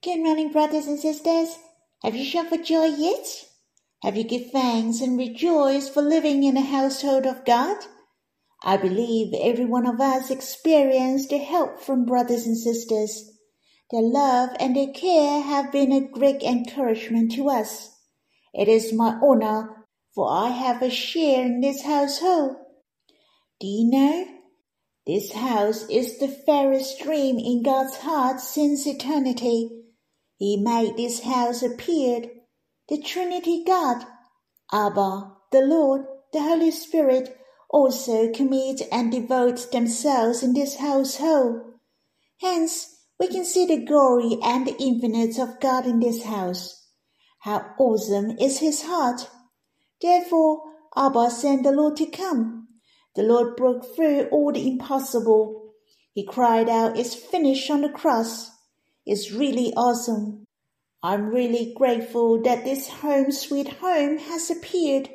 Good morning, brothers and sisters. Have you shouted for joy yet? Have you give thanks and rejoiced for living in the household of God? I believe every one of us experienced the help from brothers and sisters. Their love and their care have been a great encouragement to us. It is my honor, for I have a share in this household. Do you know? This house is the fairest dream in God's heart since eternity. He made this house appeared, the Trinity God, Abba, the Lord, the Holy Spirit, also commit and devote themselves in this household. Hence, we can see the glory and the infinite of God in this house. How awesome is his heart! Therefore, Abba sent the Lord to come. The Lord broke through all the impossible. He cried out, It's finished on the cross. It's really awesome. I'm really grateful that this home sweet home has appeared.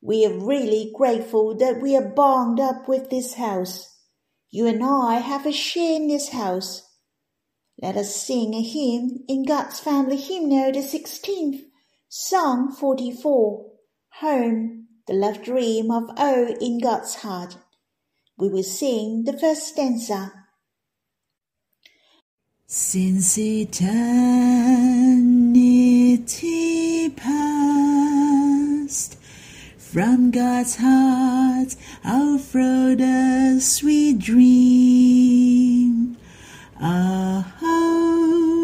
We are really grateful that we are bound up with this house. You and I have a share in this house. Let us sing a hymn in God's Family Hymnal, the 16th, Song 44, Home, the love dream of O in God's heart. We will sing the first stanza. Since eternity past, from God's heart I'll the sweet dream. Ah,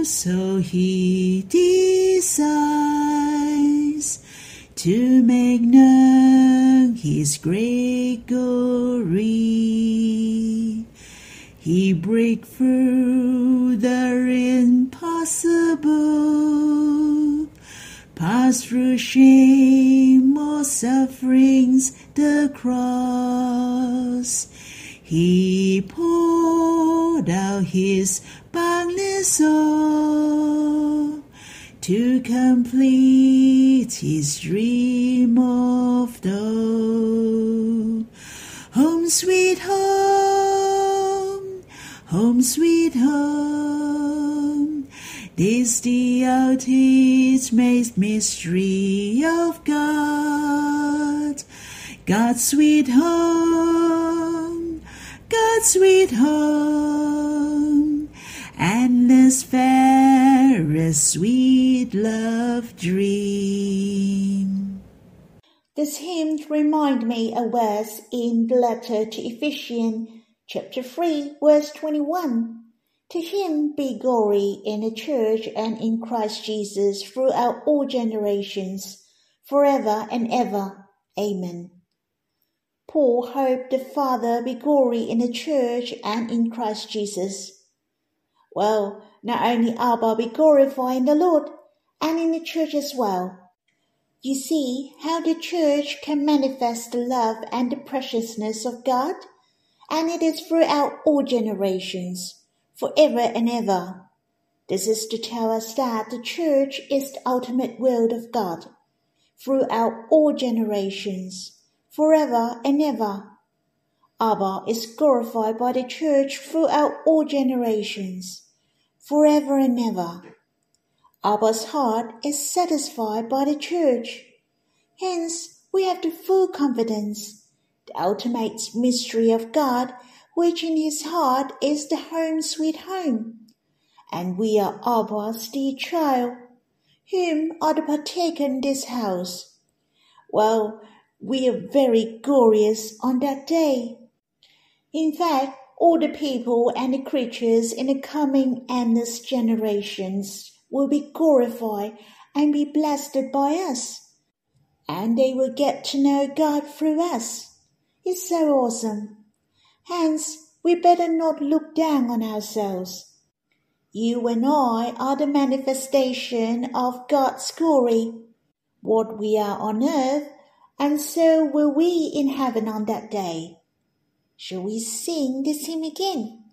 so he decides to make known his great glory. He break through through shame or sufferings, the cross. He poured out his boundless soul to complete his dream of the home sweet home, home sweet home. This the ultimate mystery of God, God's sweet home, God's sweet home, and this fairest sweet love dream. This hymn remind me of verse in the letter to Ephesians, chapter 3, verse 21. To him be glory in the church and in Christ Jesus throughout all generations, forever and ever. Amen. Paul hoped the Father be glory in the church and in Christ Jesus. Well, not only Abba be glorified in the Lord and in the church as well. You see how the church can manifest the love and the preciousness of God, and it is throughout all generations, forever and ever. This is to tell us that the church is the ultimate will of God, throughout all generations, forever and ever. Abba is glorified by the church throughout all generations, forever and ever. Abba's heart is satisfied by the church. Hence, we have the full confidence, the ultimate mystery of God, which in his heart is the home sweet home. And we are Abba's dear child, whom are the partaker in this house. Well, we are very glorious on that day. In fact, all the people and the creatures in the coming endless generations will be glorified and be blessed by us. And they will get to know God through us. It's so awesome. Hence, we better not look down on ourselves. You and I are the manifestation of God's glory. What we are on earth, and so will we in heaven on that day. Shall we sing this hymn again?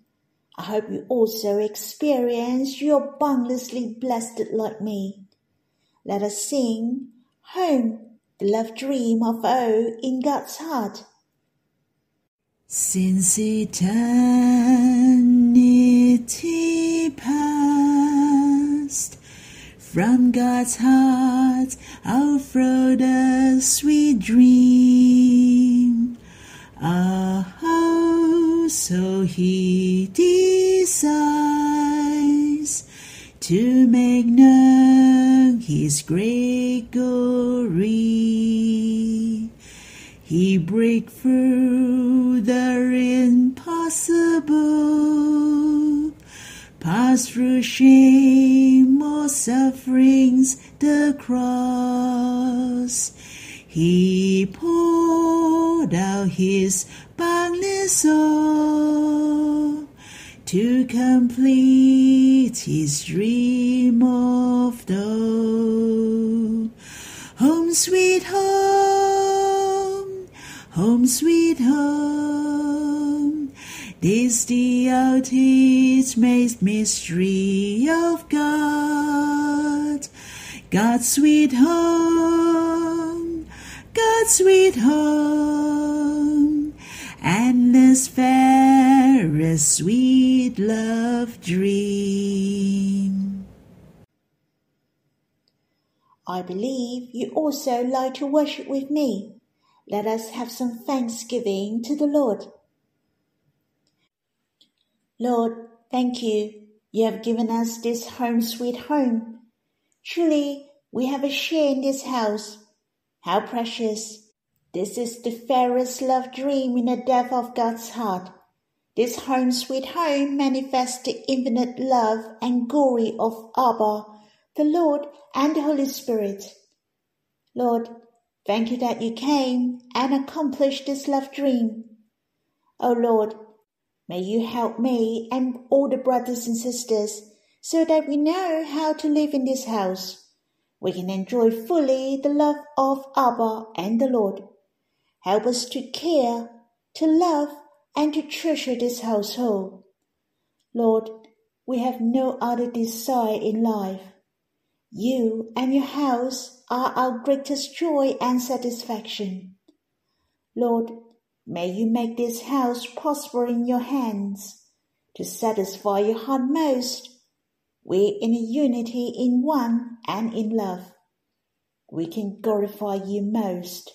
I hope you also experience you're boundlessly blessed like me. Let us sing Home, the love dream of O in God's heart. Since eternity past, From God's heart throw the sweet dream. Oh, so he decides to make known his great glory. He break through the impossible, pass through shame or sufferings, the cross. He poured out his boundless soul to complete his dream of the home sweet home, home sweet home. This the ultimate mystery of God, God's sweet home, God's sweet home, endless fairest sweet love dream. I believe you also like to worship with me. Let us have some thanksgiving to the Lord. Lord, thank you. You have given us this home sweet home. Truly, we have a share in this house. How precious. This is the fairest love dream in the depth of God's heart. This home sweet home manifests the infinite love and glory of Abba, the Lord and the Holy Spirit. Lord, thank you that you came and accomplished this love dream. O Lord, may you help me and all the brothers and sisters so that we know how to live in this house. We can enjoy fully the love of Abba and the Lord. Help us to care, to love, and to treasure this household. Lord, we have no other desire in life. You and your house are our greatest joy and satisfaction. Lord, may you make this house prosper in your hands to satisfy your heart most. We in unity in one and in love. We can glorify you most.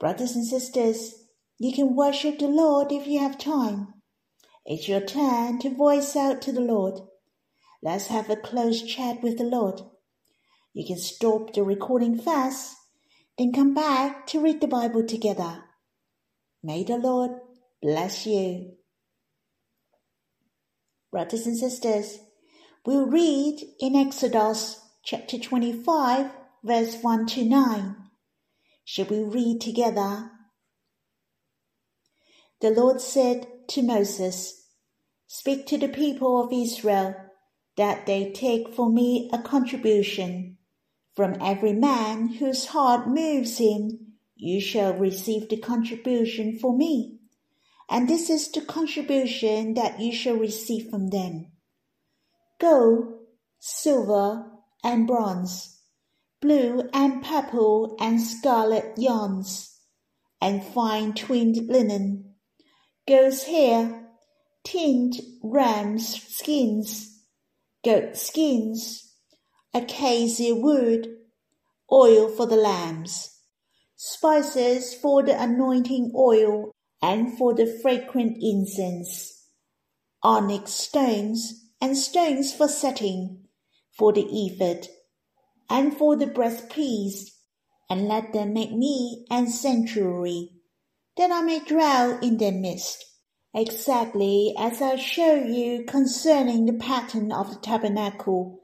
Brothers and sisters, you can worship the Lord if you have time. It's your turn to voice out to the Lord. Let's have a close chat with the Lord. You can stop the recording fast, then come back to read the Bible together. May the Lord bless you. Brothers and sisters, we'll read in Exodus chapter 25, verse 1 to 9. Shall we read together? The Lord said to Moses, Speak to the people of Israel that they take for me a contribution. From every man whose heart moves him, you shall receive the contribution for me. And this is the contribution that you shall receive from them. Gold, silver, and bronze, blue and purple and scarlet yarns, and fine twinned linen, goat's hair, tinned ram's skins, goat skins, acacia wood, oil for the lambs, spices for the anointing oil and for the fragrant incense, onyx stones and stones for setting, for the ephod, and for the breastpiece, and let them make me an sanctuary, that I may dwell in their midst, exactly as I show you concerning the pattern of the tabernacle,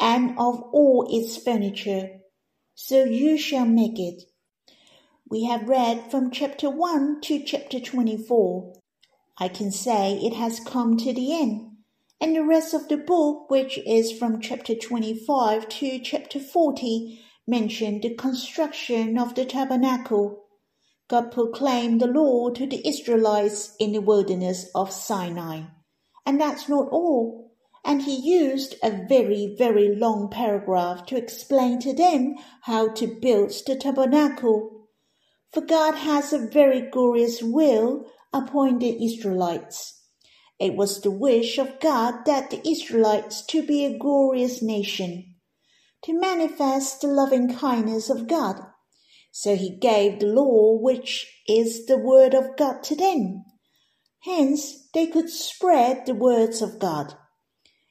and of all its furniture, so you shall make it. We have read from chapter 1 to chapter 24. I can say it has come to the end, and the rest of the book, which is from chapter 25 to chapter 40, mention the construction of the tabernacle. God proclaimed the law to the Israelites in the wilderness of Sinai. And that's not all. And he used a very, very long paragraph to explain to them how to build the tabernacle. For God has a very glorious will upon the Israelites. It was the wish of God that the Israelites to be a glorious nation, to manifest the loving kindness of God. So he gave the law, which is the word of God to them. Hence, they could spread the words of God.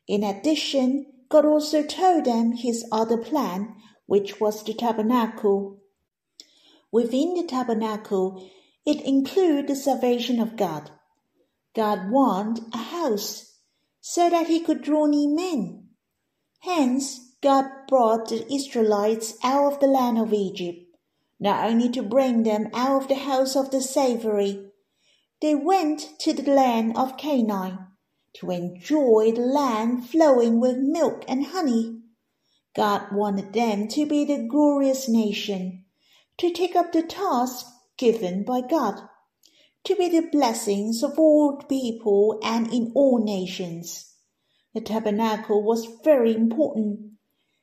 In addition, God also told them his other plan, which was the tabernacle. Within the tabernacle, it included the salvation of God. God wanted a house so that he could draw near men. Hence, God brought the Israelites out of the land of Egypt, not only to bring them out of the house of the slavery, they went to the land of Canaan to enjoy the land flowing with milk and honey. God wanted them to be the glorious nation, to take up the task given by God, to be the blessings of all people and in all nations. The tabernacle was very important.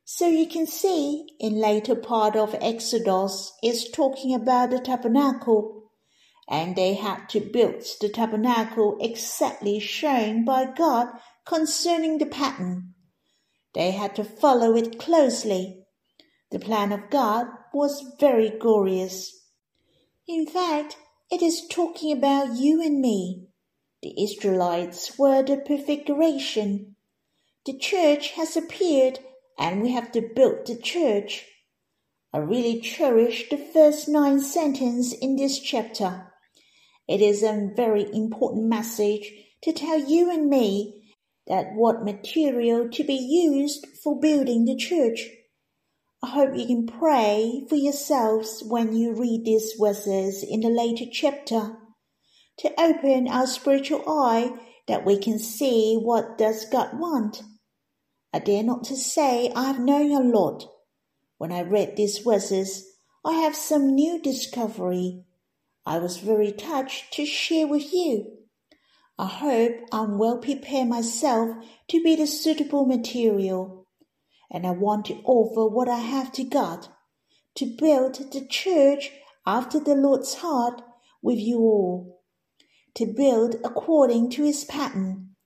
So you can see in later part of Exodus is talking about the tabernacle and they had to build the tabernacle exactly shown by God concerning the pattern. They had to follow it closely. The plan of God was very glorious. In fact, it is talking about you and me. The Israelites were the prefiguration. The church has appeared and we have to build the church. I really cherish the first nine sentences in this chapter. It is a very important message to tell you and me that what material to be used for building the church. I hope you can pray for yourselves when you read these verses in the later chapter to open our spiritual eye that we can see what does God want. I dare not to say I have known a lot. When I read these verses, I have some new discovery I was very touched to share with you. I hope I'm well prepared myself to be the suitable material, and I want to offer what I have to God to build the church after the Lord's heart with you all, to build according to his pattern.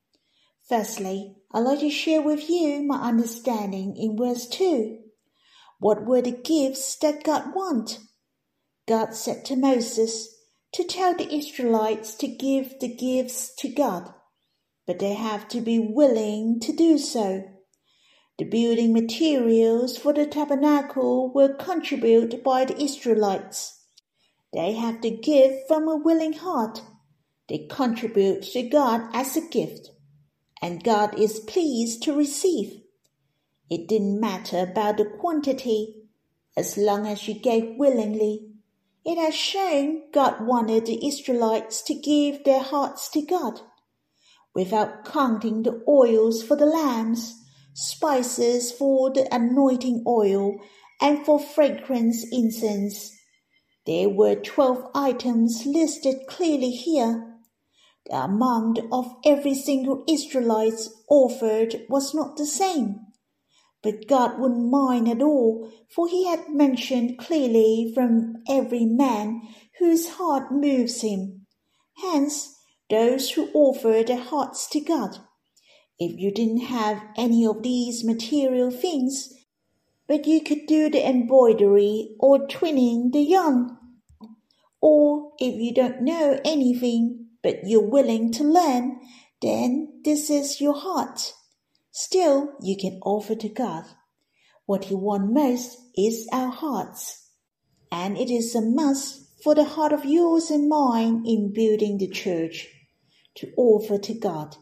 Firstly, I'd like to share with you my understanding in verse 2. What were the gifts that God want? God said to Moses to tell the Israelites to give the gifts to God, but they have to be willing to do so. The building materials for the tabernacle were contributed by the Israelites. They have to give from a willing heart. They contribute to God as a gift, and God is pleased to receive. It didn't matter about the quantity, as long as you gave willingly it has shown God wanted the Israelites to give their hearts to God, without counting the oils for the lambs, spices for the anointing oil, and for fragrance incense. There were twelve items listed clearly here. The amount of every single Israelite's offered was not the same. But God wouldn't mind at all, for he had mentioned clearly from every man whose heart moves him. Hence, those who offer their hearts to God. If you didn't have any of these material things, but you could do the embroidery or twinning the yarn. Or if you don't know anything, but you're willing to learn, then this is your heart. Still, you can offer to God. What He wants most is our hearts. And it is a must for the heart of yours and mine in building the church to offer to God.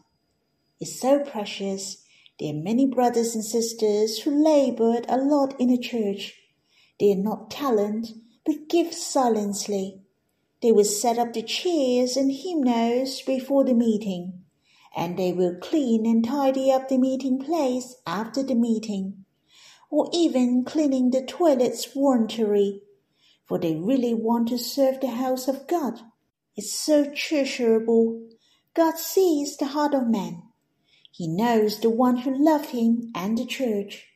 It's so precious. There are many brothers and sisters who labored a lot in the church. They are not talent, but give silently. They will set up the chairs and hymnals before the meeting and they will clean and tidy up the meeting place after the meeting, or even cleaning the toilets voluntarily, for they really want to serve the house of God. It's so treasurable. God sees the heart of man. He knows the one who love him and the church.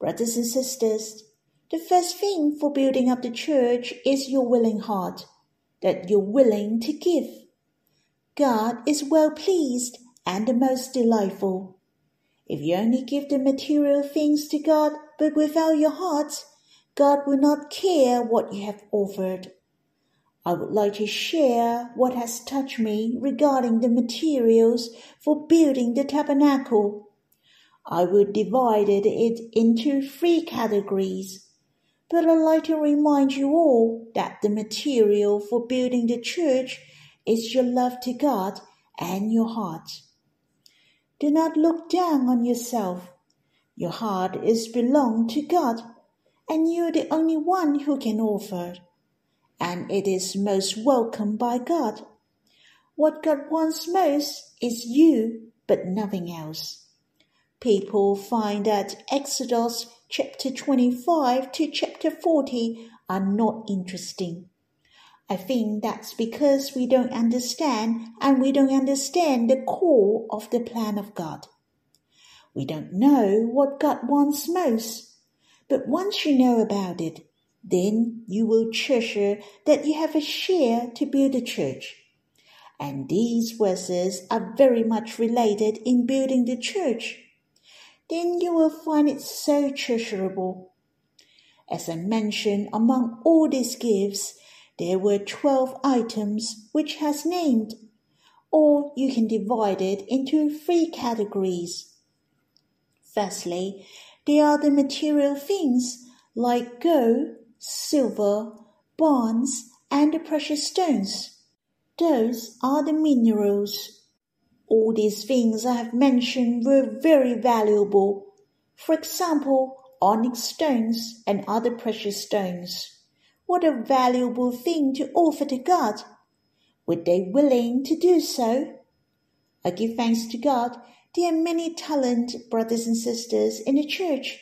Brothers and sisters, the first thing for building up the church is your willing heart, that you're willing to give. God is well pleased and the most delightful. If you only give the material things to God but without your heart, God will not care what you have offered. I would like to share what has touched me regarding the materials for building the tabernacle. I would divide it into three categories, but I'd like to remind you all that the material for building the church is your love to God and your heart. Do not look down on yourself. Your heart is belong to God, and you're the only one who can offer and it is most welcome by God. What God wants most is you, but nothing else. People find that Exodus chapter 25 to chapter 40 are not interesting. I think that's because we don't understand and we don't understand the core of the plan of God. We don't know what God wants most, but once you know about it, then you will treasure that you have a share to build a church. And these verses are very much related in building the church. Then you will find it so treasurable. As I mentioned, among all these gifts, there were 12 items which has named, or you can divide it into three categories. Firstly, there are the material things like gold, silver, bronze, and the precious stones. Those are the minerals. All these things I have mentioned were very valuable. For example, onyx stones and other precious stones. What a valuable thing to offer to God. Were they willing to do so? I give thanks to God. There are many talented brothers and sisters in the church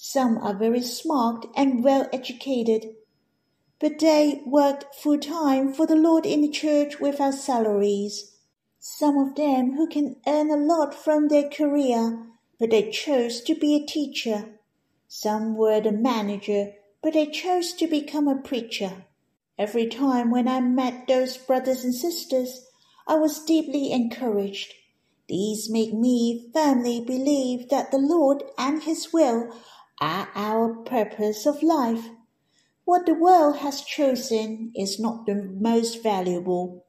some are very smart and well educated, but they worked full time for the Lord in the church without salaries. Some of them who can earn a lot from their career, but they chose to be a teacher. Some were the manager, but they chose to become a preacher. Every time when I met those brothers and sisters, I was deeply encouraged. These make me firmly believe that the Lord and His will are our purpose of life. What the world has chosen is not the most valuable.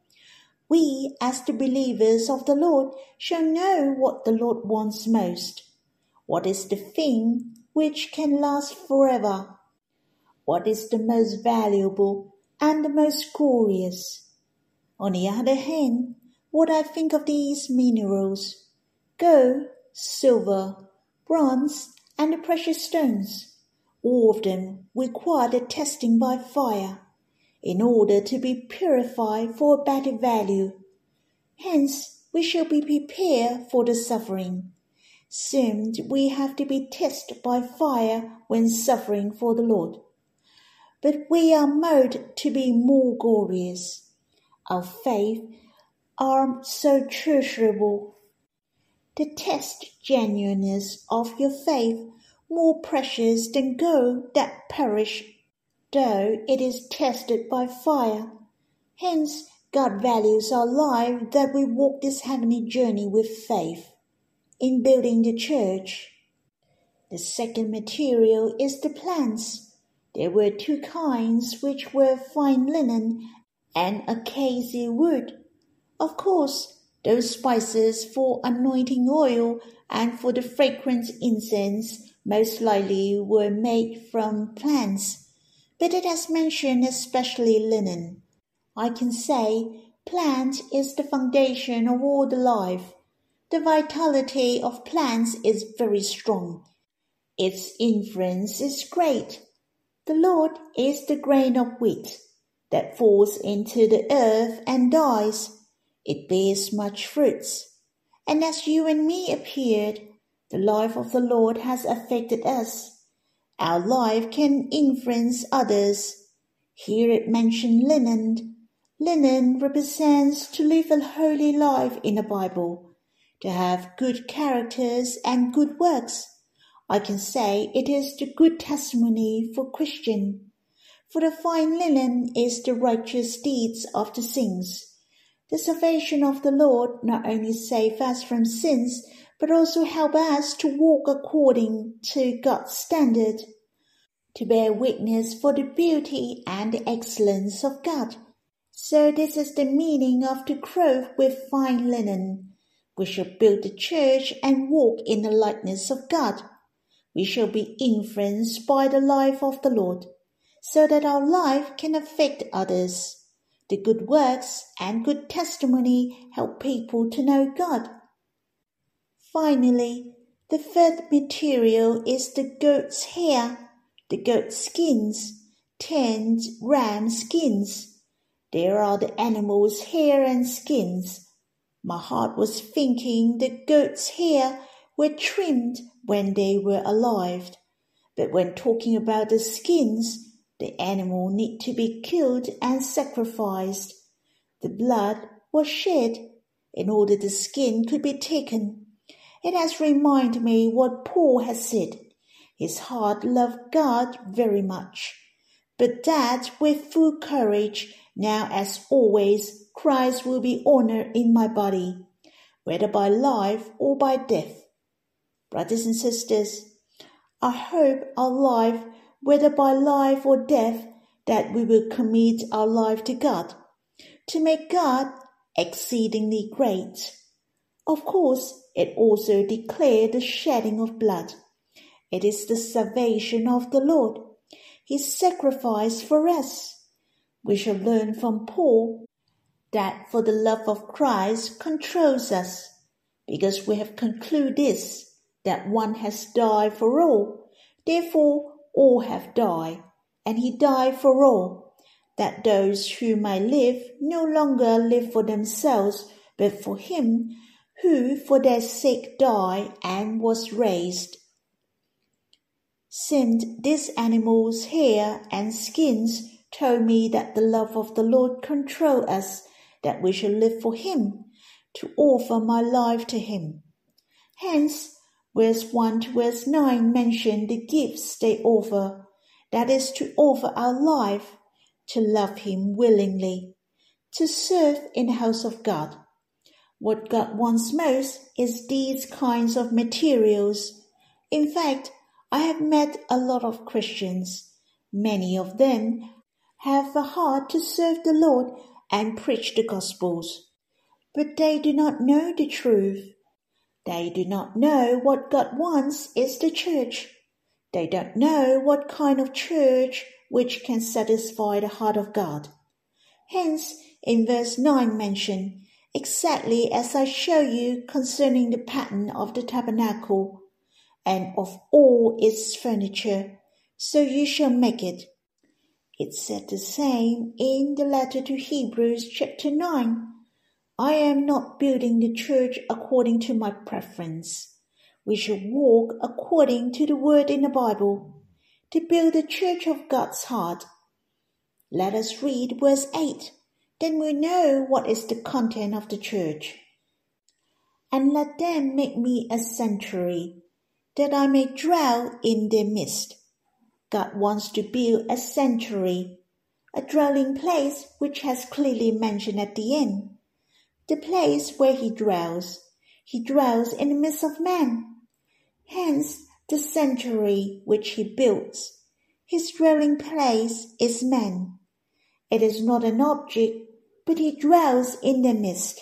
We, as the believers of the Lord, shall know what the Lord wants most. What is the thing which can last forever? What is the most valuable and the most glorious? On the other hand, what I think of these minerals gold, silver, bronze, and the precious stones. All of them require the testing by fire in order to be purified for a better value. Hence, we shall be prepared for the suffering. Soon we have to be tested by fire when suffering for the Lord. But we are made to be more glorious. Our faith are so treasurable to test genuineness of your faith more precious than gold that perish, though it is tested by fire. Hence, God values our life that we walk this heavenly journey with faith. In building the church, the second material is the plants. There were two kinds, which were fine linen and acacia wood. Of course, those spices for anointing oil and for the fragrant incense most likely were made from plants, but it has mentioned especially linen. I can say plant is the foundation of all the life. The vitality of plants is very strong. Its influence is great. The Lord is the grain of wheat that falls into the earth and dies it bears much fruits. And as you and me appeared, the life of the Lord has affected us. Our life can influence others. Here it mentioned linen. Linen represents to live a holy life in the Bible, to have good characters and good works. I can say it is the good testimony for Christian. For the fine linen is the righteous deeds of the saints The salvation of the Lord not only save us from sins, but also help us to walk according to God's standard, to bear witness for the beauty and the excellence of God. So this is the meaning of to clothe with fine linen. We shall build the church and walk in the likeness of God. We shall be influenced by the life of the Lord, so that our life can affect others. The good works and good testimony help people to know God. Finally, the third material is the goat's hair, the goat skins, tanned ram skins. There are the animal's hair and skins. My heart was thinking the goat's hair were trimmed when they were alive, but when talking about the skins, the animal need to be killed and sacrificed. The blood was shed in order the skin could be taken. It has reminded me what Paul has said. His heart loved God very much, but that with full courage, now as always, Christ will be honored in my body, whether by life or by death. Brothers and sisters, I hope our life whether by life or death, that we will commit our life to God, to make God exceedingly great. Of course, it also declared the shedding of blood. It is the salvation of the Lord, his sacrifice for us. We shall learn from Paul that for the love of Christ controls us, because we have concluded this, that one has died for all. Therefore, all have died, and he died for all, that those who may live no longer live for themselves, but for him who for their sake died and was raised. Since these animals' hair and skins told me that the love of the Lord control us, that we shall live for him, to offer my life to him. Hence, Verse 1 to verse 9 mention the gifts they offer, that is, to offer our life, to love Him willingly, to serve in the house of God. What God wants most is these kinds of materials. In fact, I have met a lot of Christians. Many of them have a heart to serve the Lord and preach the Gospels, but they do not know the truth. They do not know what God wants is the church. They don't know what kind of church which can satisfy the heart of God. Hence, in verse 9 mention, exactly as I show you concerning the pattern of the tabernacle and of all its furniture, so you shall make it. It said the same in the letter to Hebrews chapter 9 I am not building the church according to my preference. We should walk according to the word in the Bible to build the church of God's heart. Let us read verse 8. Then we know what is the content of the church. And let them make me a sanctuary, that I may dwell in their midst. God wants to build a sanctuary, a dwelling place which has clearly mentioned at the end the place where he dwells. He dwells in the midst of men. Hence the sanctuary which he builds. His dwelling place is man. It is not an object, but he dwells in the midst.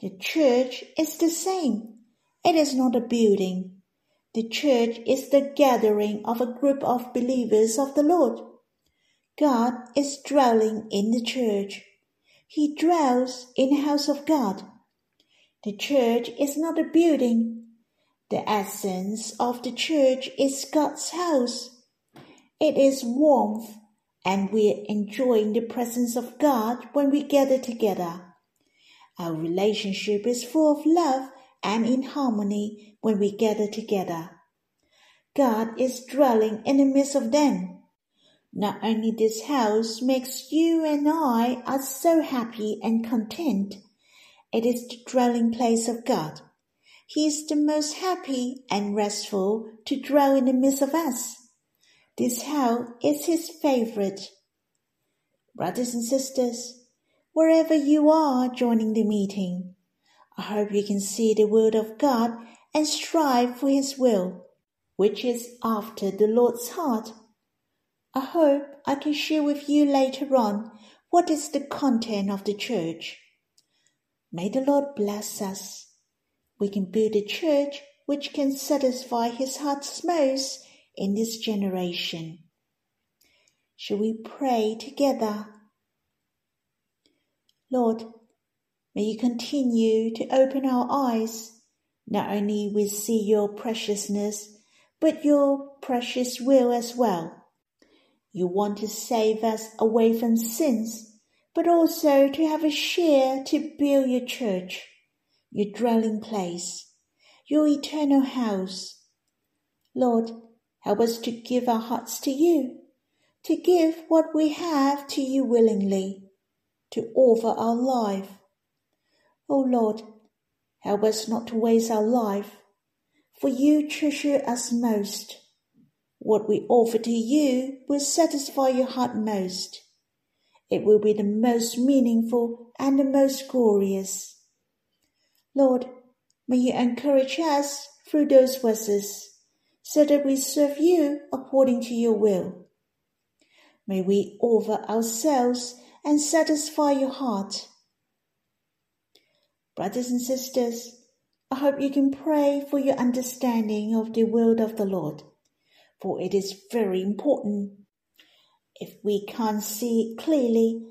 The church is the same. It is not a building. The church is the gathering of a group of believers of the Lord. God is dwelling in the church. He dwells in the house of God. The church is not a building. The essence of the church is God's house. It is warmth, and we are enjoying the presence of God when we gather together. Our relationship is full of love and in harmony when we gather together. God is dwelling in the midst of them. Not only this house makes you and I are so happy and content, it is the dwelling place of God. He is the most happy and restful to dwell in the midst of us. This house is his favorite. Brothers and sisters, wherever you are joining the meeting. I hope you can see the Word of God and strive for His will, which is after the Lord's heart. I hope I can share with you later on what is the content of the church. May the Lord bless us. We can build a church which can satisfy His heart's most in this generation. Shall we pray together? Lord, may you continue to open our eyes. Not only we see your preciousness, but your precious will as well. You want to save us away from sins, but also to have a share to build your church, your dwelling place, your eternal house. Lord, help us to give our hearts to you, to give what we have to you willingly to offer our life. O oh Lord, help us not to waste our life, for you treasure us most. What we offer to you will satisfy your heart most. It will be the most meaningful and the most glorious. Lord, may you encourage us through those verses, so that we serve you according to your will. May we offer ourselves and satisfy your heart. Brothers and sisters, I hope you can pray for your understanding of the will of the Lord, for it is very important. If we can't see it clearly,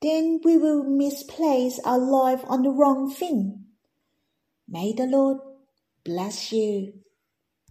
then we will misplace our life on the wrong thing. May the Lord bless you.